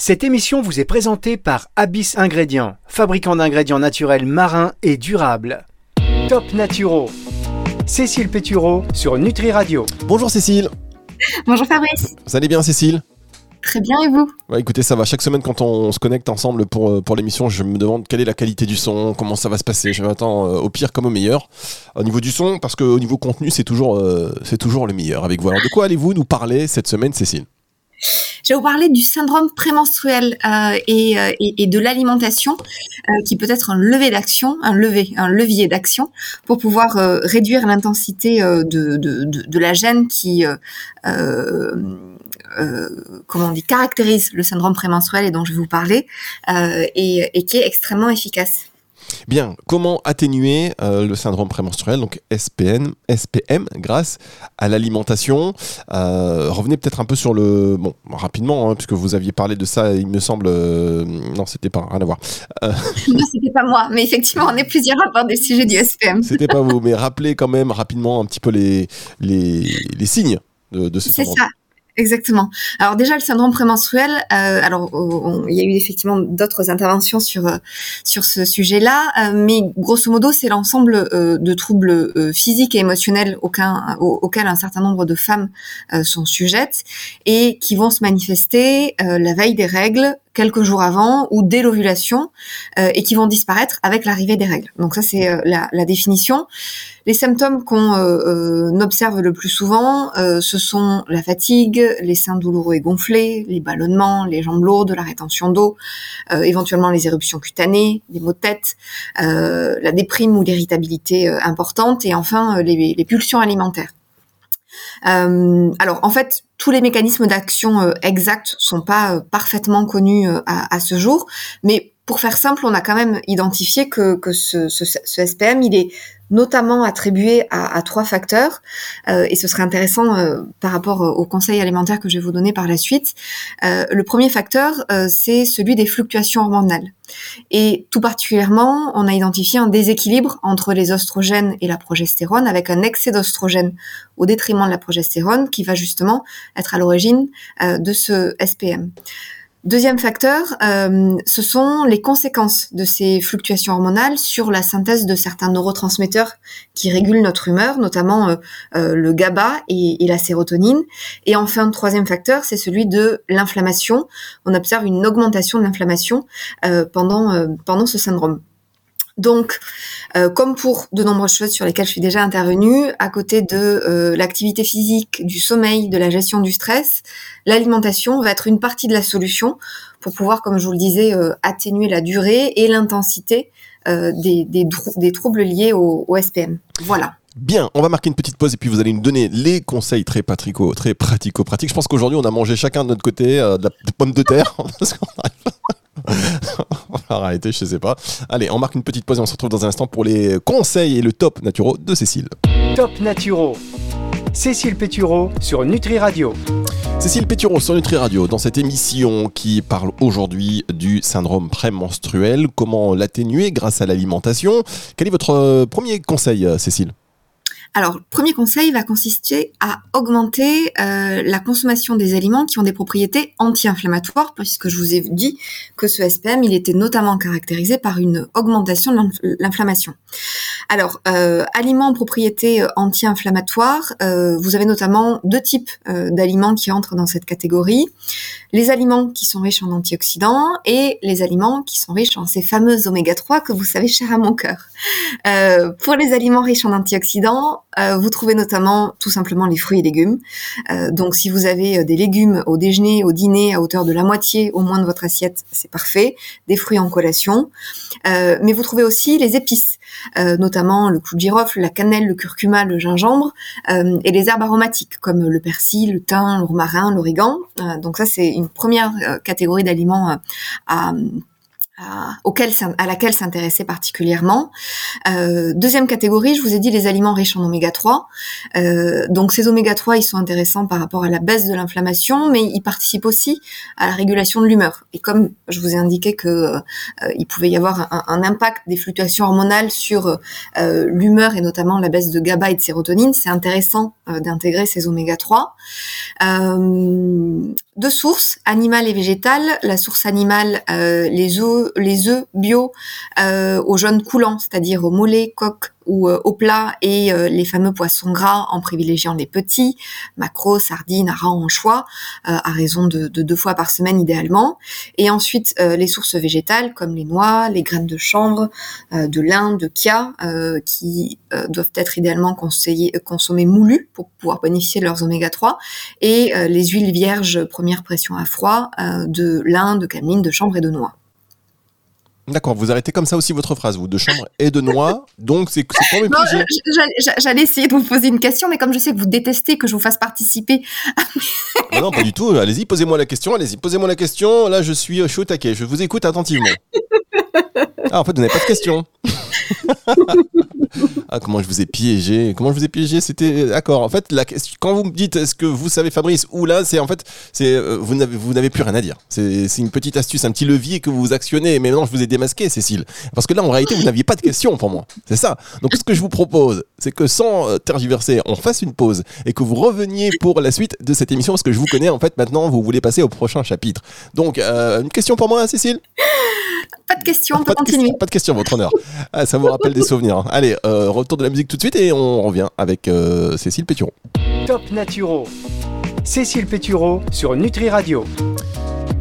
Cette émission vous est présentée par Abyss Ingrédients, fabricant d'ingrédients naturels marins et durables. Top Naturo. Cécile Pétureau sur Nutri Radio. Bonjour Cécile. Bonjour Fabrice. Vous allez bien Cécile? Très bien et vous? Ouais, Écoutez, ça va. Chaque semaine, quand on se connecte ensemble pour, euh, pour l'émission, je me demande quelle est la qualité du son, comment ça va se passer. Je m'attends euh, au pire comme au meilleur. Au niveau du son, parce qu'au niveau contenu, c'est toujours, euh, c'est toujours le meilleur avec vous. Alors, de quoi allez-vous nous parler cette semaine, Cécile? Je vais vous parler du syndrome prémenstruel euh, et, euh, et, de l'alimentation, euh, qui peut être un levier d'action, un levier, un levier d'action pour pouvoir réduire l'intensité de, la gêne qui, comment on dit, caractérise le syndrome prémenstruel et dont je vais vous parler, et qui est extrêmement efficace. Bien, comment atténuer euh, le syndrome prémenstruel, donc SPN, SPM, grâce à l'alimentation euh, Revenez peut-être un peu sur le... Bon, rapidement, hein, puisque vous aviez parlé de ça, il me semble... Euh, non, c'était pas, rien à voir. Euh... non, c'était pas moi, mais effectivement, on est plusieurs à des sujets du SPM. c'était pas vous, mais rappelez quand même rapidement un petit peu les, les, les signes de, de ce syndrome. C'est ça. Exactement. Alors déjà le syndrome prémenstruel, euh, alors il y a eu effectivement d'autres interventions sur euh, sur ce sujet-là, euh, mais grosso modo c'est l'ensemble euh, de troubles euh, physiques et émotionnels aucun, auxquels un certain nombre de femmes euh, sont sujettes et qui vont se manifester la veille des règles, quelques jours avant ou dès l'ovulation euh, et qui vont disparaître avec l'arrivée des règles. Donc ça c'est euh, la, la, définition. Les symptômes qu'on euh, observe le plus souvent, ce sont la fatigue, les seins douloureux et gonflés, les ballonnements, les jambes lourdes, la rétention d'eau, éventuellement les éruptions cutanées, les maux de tête, la déprime ou l'irritabilité importante et enfin les, les pulsions alimentaires. Euh, alors en fait, tous les mécanismes d'action euh, exacts sont pas euh, parfaitement connus euh, à, ce jour, mais pour faire simple, on a quand même identifié que, ce SPM, il est notamment attribué à, trois facteurs, euh, et ce serait intéressant euh, par rapport au conseil alimentaire que je vais vous donner par la suite. Euh, le premier facteur, c'est celui des fluctuations hormonales. Et tout particulièrement, on a identifié un déséquilibre entre les oestrogènes et la progestérone, avec un excès d'oestrogène au détriment de la progestérone, qui va justement être à l'origine de ce SPM. Deuxième facteur, euh, ce sont les conséquences de ces fluctuations hormonales sur la synthèse de certains neurotransmetteurs qui régulent notre humeur, notamment euh, euh, le GABA et, la sérotonine. Et enfin, troisième facteur, c'est celui de l'inflammation. On observe une augmentation de l'inflammation pendant ce syndrome. Donc, euh, comme pour de nombreuses choses sur lesquelles je suis déjà intervenue, à côté de euh, l'activité physique, du sommeil, de la gestion du stress, l'alimentation va être une partie de la solution pour pouvoir, comme je vous le disais, euh, atténuer la durée et l'intensité des, troubles liés au, SPM. Voilà. Bien, on va marquer une petite pause et puis vous allez nous donner les conseils très pratico, très pratico-pratiques. Je pense qu'aujourd'hui, on a mangé chacun de notre côté euh, de la pomme de terre. va arrêter, je sais pas. Allez, on marque une petite pause et on se retrouve dans un instant pour les conseils et le top naturo de Cécile. Top naturo. Cécile Pétureau sur Nutri Radio. Cécile Pétureau sur Nutri Radio, dans cette émission qui parle aujourd'hui du syndrome prémenstruel, comment l'atténuer grâce à l'alimentation. Quel est votre euh, premier conseil, Cécile? Alors, le premier conseil va consister à augmenter euh, la consommation des aliments qui ont des propriétés anti-inflammatoires, puisque je vous ai dit que ce SPM, il était notamment caractérisé par une augmentation de l'inflammation. Alors, euh, aliments propriétés euh, anti-inflammatoires, euh, vous avez notamment deux types euh, d'aliments qui entrent dans cette catégorie. Les aliments qui sont riches en antioxydants et les aliments qui sont riches en ces fameux oméga 3 que vous savez cher à mon cœur. Euh, pour les aliments riches en antioxydants, vous trouvez notamment tout simplement les fruits et légumes. Donc si vous avez des légumes au déjeuner, au dîner, à hauteur de la moitié au moins de votre assiette, c'est parfait. Des fruits en collation. Mais vous trouvez aussi les épices, notamment le clou de girofle, la cannelle, le curcuma, le gingembre, euh, et les herbes aromatiques comme le persil, le thym, le romarin, l'origan. donc ça c'est une première catégorie d'aliments à auquel, à laquelle s'intéresser particulièrement. Euh, deuxième catégorie, je vous ai dit les aliments riches en oméga 3. Euh, donc ces oméga 3, ils sont intéressants par rapport à la baisse de l'inflammation, mais ils participent aussi à la régulation de l'humeur. Et comme je vous ai indiqué que euh, il pouvait y avoir un, impact des fluctuations hormonales sur euh, l'humeur et notamment la baisse de GABA et de sérotonine, c'est intéressant euh, d'intégrer ces oméga 3. deux sources, animales et végétales. La source animale, les eaux les œufs bio euh, aux jeunes coulants, c'est-à-dire au mollet, coq ou euh, au plat, et euh, les fameux poissons gras en privilégiant les petits, maquereaux, sardines, harengs, anchois, à raison de, deux fois par semaine idéalement. Et ensuite les sources végétales comme les noix, les graines de chanvre, de lin, de kia, qui doivent être idéalement consommées moulues pour pouvoir bénéficier de leurs oméga 3, et les huiles vierges première pression à froid de lin, de cameline, de chanvre et de noix. D'accord, vous arrêtez comme ça aussi votre phrase, vous, de chambre et de noix, donc c'est quand même J'allais essayer de vous poser une question, mais comme je sais que vous détestez que je vous fasse participer. Ah non, pas du tout, allez-y, posez-moi la question, allez-y, posez-moi la question, là je suis chaud taquet, je vous écoute attentivement. Ah, en fait, vous n'avez pas de question. ah, comment je vous ai piégé Comment je vous ai piégé C'était d'accord. En fait, la, quand vous me dites est-ce que vous savez Fabrice ou là, c'est en fait, c'est euh, vous n'avez vous n'avez plus rien à dire. C'est une petite astuce, un petit levier que vous actionnez. Mais maintenant, je vous ai démasqué, Cécile, parce que là, en réalité, vous n'aviez pas de question pour moi. C'est ça. Donc, ce que je vous propose, c'est que sans euh, tergiverser, on fasse une pause et que vous reveniez pour la suite de cette émission, parce que je vous connais. En fait, maintenant, vous voulez passer au prochain chapitre. Donc, euh, une question pour moi, Cécile? Pas de question, on peut continuer. pas de question, votre honneur. Ah, ça vous rappelle des souvenirs. Allez, euh, retour de la musique tout de suite et on revient avec euh, Cécile Pétureau. Top Naturo. Cécile Pétureau sur Nutri Radio.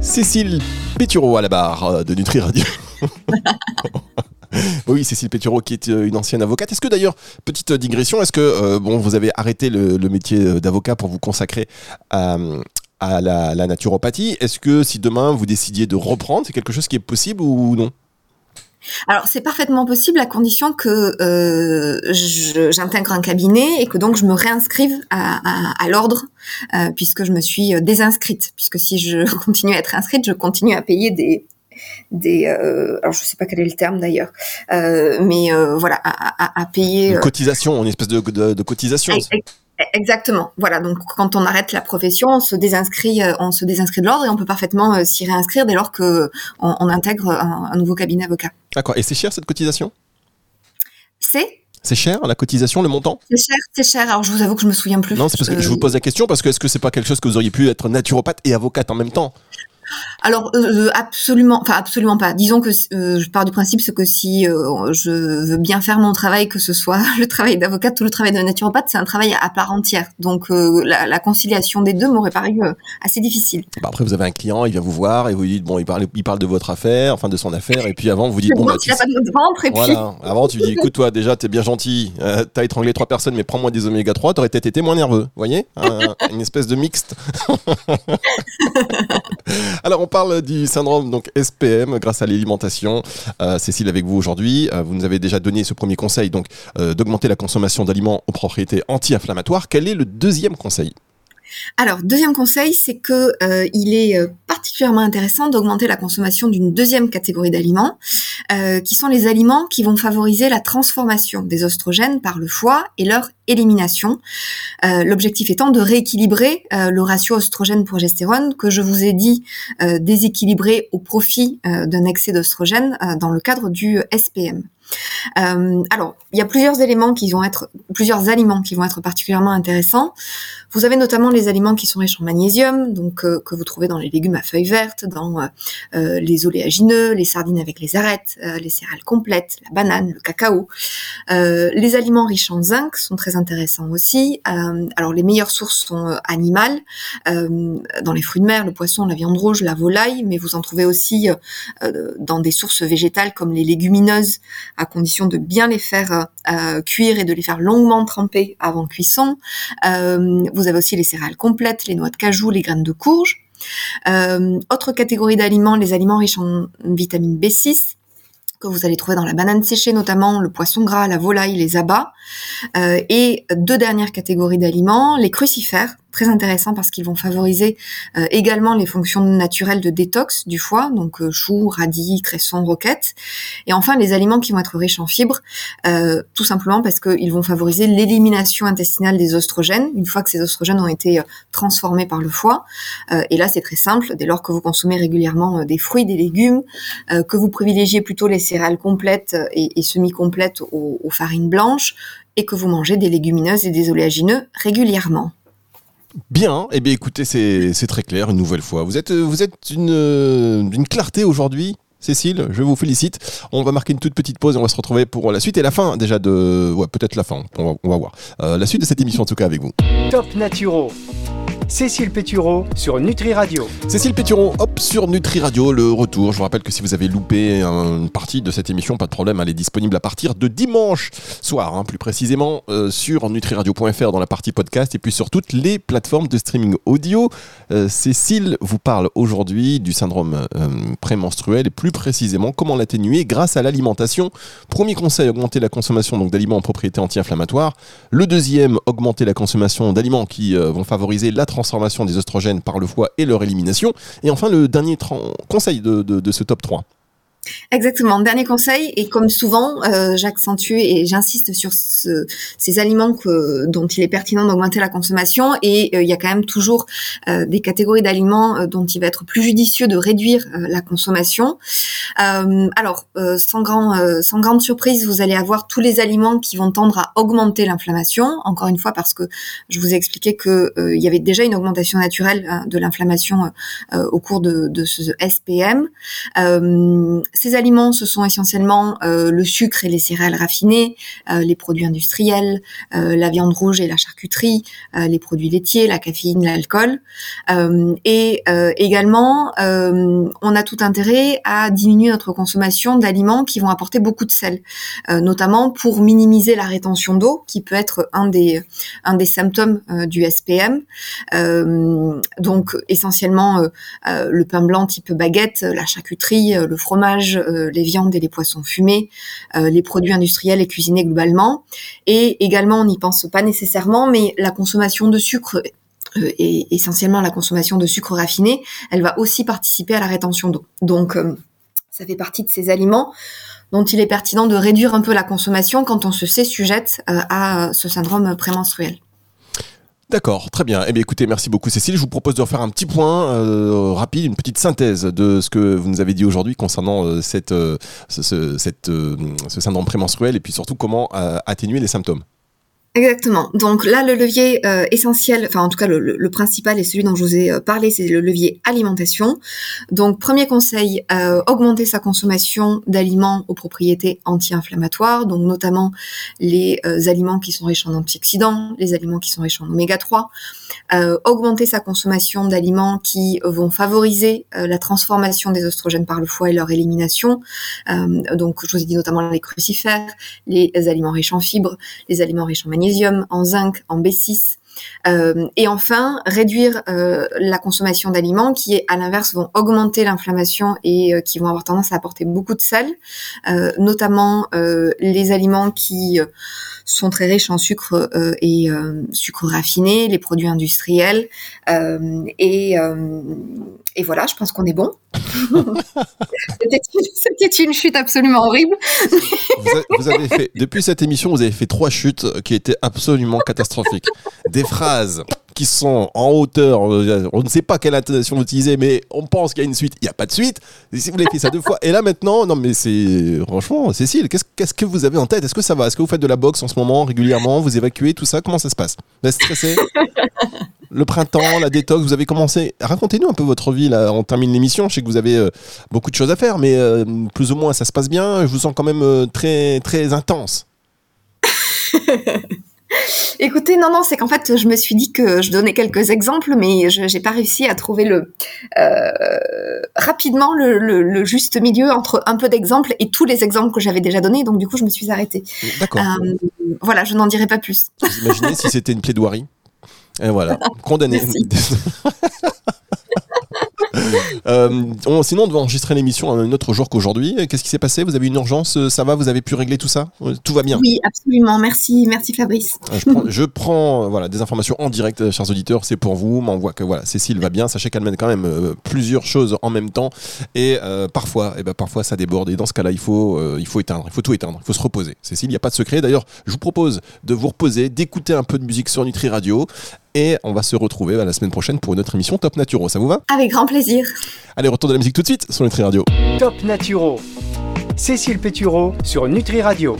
Cécile Pétureau à la barre euh, de Nutri Radio. oui, Cécile Pétureau qui est une ancienne avocate. Est-ce que d'ailleurs, petite digression, est-ce que bon, vous avez arrêté le, métier d'avocat pour vous consacrer à, à la, la naturopathie? Est-ce que si demain vous décidiez de reprendre, c'est quelque chose qui est possible ou non? Alors c'est parfaitement possible à condition que euh, j'intègre un cabinet et que donc je me réinscrive à, l'ordre euh, puisque je me suis euh, désinscrite. Puisque si je continue à être inscrite, je continue à payer des des alors je sais pas quel est le terme d'ailleurs mais voilà à, payer une cotisation une espèce de, de, de cotisation Exactement. Voilà. Donc, quand on arrête la profession, on se désinscrit, euh, on se désinscrit de l'ordre et on peut parfaitement euh, s'y réinscrire dès lors que on, intègre un, nouveau cabinet avocat. D'accord. Et c'est cher cette cotisation? C'est? C'est cher la cotisation, le montant? C'est cher, c'est cher. Alors je vous avoue que je me souviens plus. Non, c'est parce que je vous pose la question parce que est-ce que c'est pas quelque chose que vous auriez pu être naturopathe et avocate en même temps? Alors euh, euh, absolument, enfin absolument pas. Disons que euh, je pars du principe que si je veux bien faire mon travail, que ce soit le travail d'avocate ou le travail de naturopathe, c'est un travail à part entière. Donc la, conciliation des deux m'aurait paru assez difficile. Bah, après, vous avez un client, il vient vous voir et vous dites bon, il parle, il parle de votre affaire, enfin de son affaire, et puis avant vous dites bon, bah, tu... pas de ventre, et voilà. Avant tu dis écoute toi déjà t'es bien gentil, t'as étranglé trois personnes, mais prends-moi des oméga 3, t'aurais peut-être été moins nerveux, voyez, une espèce de mixte. Alors on parle du syndrome donc SPM grâce à l'alimentation. Euh, Cécile avec vous aujourd'hui. Euh, vous nous avez déjà donné ce premier conseil donc euh, d'augmenter la consommation d'aliments aux propriétés anti-inflammatoires. Quel est le deuxième conseil? Alors, deuxième conseil, c'est que euh, il est euh, particulièrement intéressant d'augmenter la consommation d'une deuxième catégorie d'aliments, euh, qui sont les aliments qui vont favoriser la transformation des oestrogènes par le foie et leur élimination. L'objectif étant de rééquilibrer le ratio oestrogène-progestérone que je vous ai dit déséquilibré au profit d'un excès d'oestrogène dans le cadre du SPM. Euh, alors, il y a plusieurs éléments qui vont être, plusieurs aliments qui vont être particulièrement intéressants. Vous avez notamment les aliments qui sont riches en magnésium, donc euh, que vous trouvez dans les légumes à feuilles vertes, dans euh, les oléagineux, les sardines avec les arêtes, les céréales complètes, la banane, le cacao. les aliments riches en zinc sont très intéressants aussi. alors, les meilleures sources sont animales, dans les fruits de mer, le poisson, la viande rouge, la volaille, mais vous en trouvez aussi dans des sources végétales comme les légumineuses condition de bien les faire euh, cuire et de les faire longuement tremper avant cuisson. Euh, vous avez aussi les céréales complètes, les noix de cajou, les graines de courge. Euh, autre catégorie d'aliments, les aliments riches en vitamine B6 que vous allez trouver dans la banane séchée notamment, le poisson gras, la volaille, les abats. et deux dernières catégories d'aliments, les crucifères, très intéressants parce qu'ils vont favoriser également les fonctions naturelles de détox du foie, donc choux, radis, cressons, roquettes. Et enfin, les aliments qui vont être riches en fibres, tout simplement parce qu'ils vont favoriser l'élimination intestinale des oestrogènes une fois que ces oestrogènes ont été transformés par le foie. et là, c'est très simple. Dès lors que vous consommez régulièrement des fruits, des légumes, que vous privilégiez plutôt les céréales complètes et, semi-complètes aux, farines blanches, et que vous mangez des légumineuses et des oléagineux régulièrement. Bien, eh bien écoutez, c'est très clair une nouvelle fois. Vous êtes, vous êtes d'une clarté aujourd'hui Cécile, je vous félicite. On va marquer une toute petite pause et on va se retrouver pour la suite et la fin déjà de... Ouais, peut-être la fin, on va, voir. Euh, la suite de cette émission en tout cas avec vous. Top Naturo Cécile Pétureau sur Nutri Radio. Cécile Pétureau, hop, sur Nutri Radio, le retour. Je vous rappelle que si vous avez loupé une partie de cette émission, pas de problème, elle est disponible à partir de dimanche soir, hein, plus précisément euh, sur nutriradio.fr dans la partie podcast et puis sur toutes les plateformes de streaming audio. Euh, Cécile vous parle aujourd'hui du syndrome euh, prémenstruel et plus précisément comment l'atténuer grâce à l'alimentation. Premier conseil, augmenter la consommation d'aliments en propriété anti-inflammatoire. Le deuxième, augmenter la consommation d'aliments qui vont favoriser la transformation des oestrogènes par le foie et leur élimination. Et enfin, le dernier conseil de, de ce top 3. Exactement. Dernier conseil, et comme souvent, euh, j'accentue et j'insiste sur ces aliments dont il est pertinent d'augmenter la consommation, et euh, il y a quand même toujours euh, des catégories d'aliments dont il va être plus judicieux de réduire la consommation. alors, sans, grand, sans grande surprise, vous allez avoir tous les aliments qui vont tendre à augmenter l'inflammation, encore une fois parce que je vous ai expliqué que il y avait déjà une augmentation naturelle hein, de l'inflammation au cours de ce SPM ces aliments, ce sont essentiellement euh, le sucre et les céréales raffinées, euh, les produits industriels, euh, la viande rouge et la charcuterie, les produits laitiers, la caféine, l'alcool. et également, on a tout intérêt à diminuer notre consommation d'aliments qui vont apporter beaucoup de sel, notamment pour minimiser la rétention d'eau, qui peut être un des, un des symptômes du SPM. donc essentiellement le pain blanc type baguette, la charcuterie, le fromage, euh, les viandes et les poissons fumés, euh, les produits industriels et cuisinés globalement. Et également, on n'y pense pas nécessairement, mais la consommation de sucre euh, et essentiellement la consommation de sucre raffiné, elle va aussi participer à la rétention d'eau. Donc, ça fait partie de ces aliments dont il est pertinent de réduire un peu la consommation quand on se sait sujette à ce syndrome prémenstruel. D'accord, très bien. Eh bien, écoutez, merci beaucoup Cécile. Je vous propose de refaire un petit point euh, rapide, une petite synthèse de ce que vous nous avez dit aujourd'hui concernant euh, euh, ce, ce syndrome prémenstruel et puis surtout comment atténuer les symptômes. Exactement. Donc là, le levier euh, essentiel, enfin en tout cas le, principal et celui dont je vous ai euh, parlé, c'est le levier alimentation. Donc premier conseil, euh, augmenter sa consommation d'aliments aux propriétés anti-inflammatoires, donc notamment les aliments qui sont riches en antioxydants, les aliments qui sont riches en oméga 3. augmenter sa consommation d'aliments qui vont favoriser la transformation des oestrogènes par le foie et leur élimination. donc je vous ai dit notamment les crucifères, les aliments riches en fibres, les aliments riches en magnésium en zinc, en B6. Euh, et enfin, réduire euh, la consommation d'aliments qui, à l'inverse, vont augmenter l'inflammation et euh, qui vont avoir tendance à apporter beaucoup de sel, notamment les aliments qui sont très riches en sucre et sucre raffiné, les produits industriels. et, et voilà, je pense qu'on est bon. C'était une, chute absolument horrible. vous, avez fait, depuis cette émission, vous avez fait trois chutes qui étaient absolument catastrophiques. Des phrases qui sont en hauteur, on ne sait pas quelle intonation utiliser, mais on pense qu'il y a une suite. Il n'y a pas de suite. si vous l'avez fait ça deux fois, et là maintenant, non mais c'est franchement, Cécile, qu'est-ce que vous avez en tête? Est-ce que ça va? Est-ce que vous faites de la boxe en ce moment régulièrement? Vous évacuez tout ça? Comment ça se passe? Vous êtes stressé le printemps, la détox, vous avez commencé. Racontez-nous un peu votre vie là. On termine l'émission. Je sais que vous avez euh, beaucoup de choses à faire, mais euh, plus ou moins ça se passe bien. Je vous sens quand même euh, très très intense. Écoutez, non, non, c'est qu'en fait, je me suis dit que je donnais quelques exemples, mais je n'ai pas réussi à trouver le rapidement le, juste milieu entre un peu d'exemples et tous les exemples que j'avais déjà donnés. Donc, du coup, je me suis arrêtée. D'accord. voilà, je n'en dirai pas plus. Vous imaginez si c'était une plaidoirie? Et voilà, condamné. on, sinon, on devait enregistrer l'émission un autre jour qu'aujourd'hui. Qu'est-ce qui s'est passé? Vous avez une urgence? Ça va? Vous avez pu régler tout ça? Tout va bien? Oui, absolument. Merci, merci Fabrice. Je prends, je prends, voilà, des informations en direct, chers auditeurs. C'est pour vous. On voit que voilà, Cécile va bien. Sachez qu'elle mène quand même plusieurs choses en même temps. Et parfois, eh ben, parfois, ça déborde. Et dans ce cas-là, il faut, il faut éteindre. Il faut tout éteindre. Il faut se reposer. Cécile, il n'y a pas de secret. D'ailleurs, je vous propose de vous reposer, d'écouter un peu de musique sur Nutri Radio. Et on va se retrouver bah, la semaine prochaine pour une autre émission Top Naturo. Ça vous va? Avec grand plaisir. Allez, retour de la musique tout de suite sur Nutri Radio. Top Naturo. Cécile Pétureau sur Nutri Radio.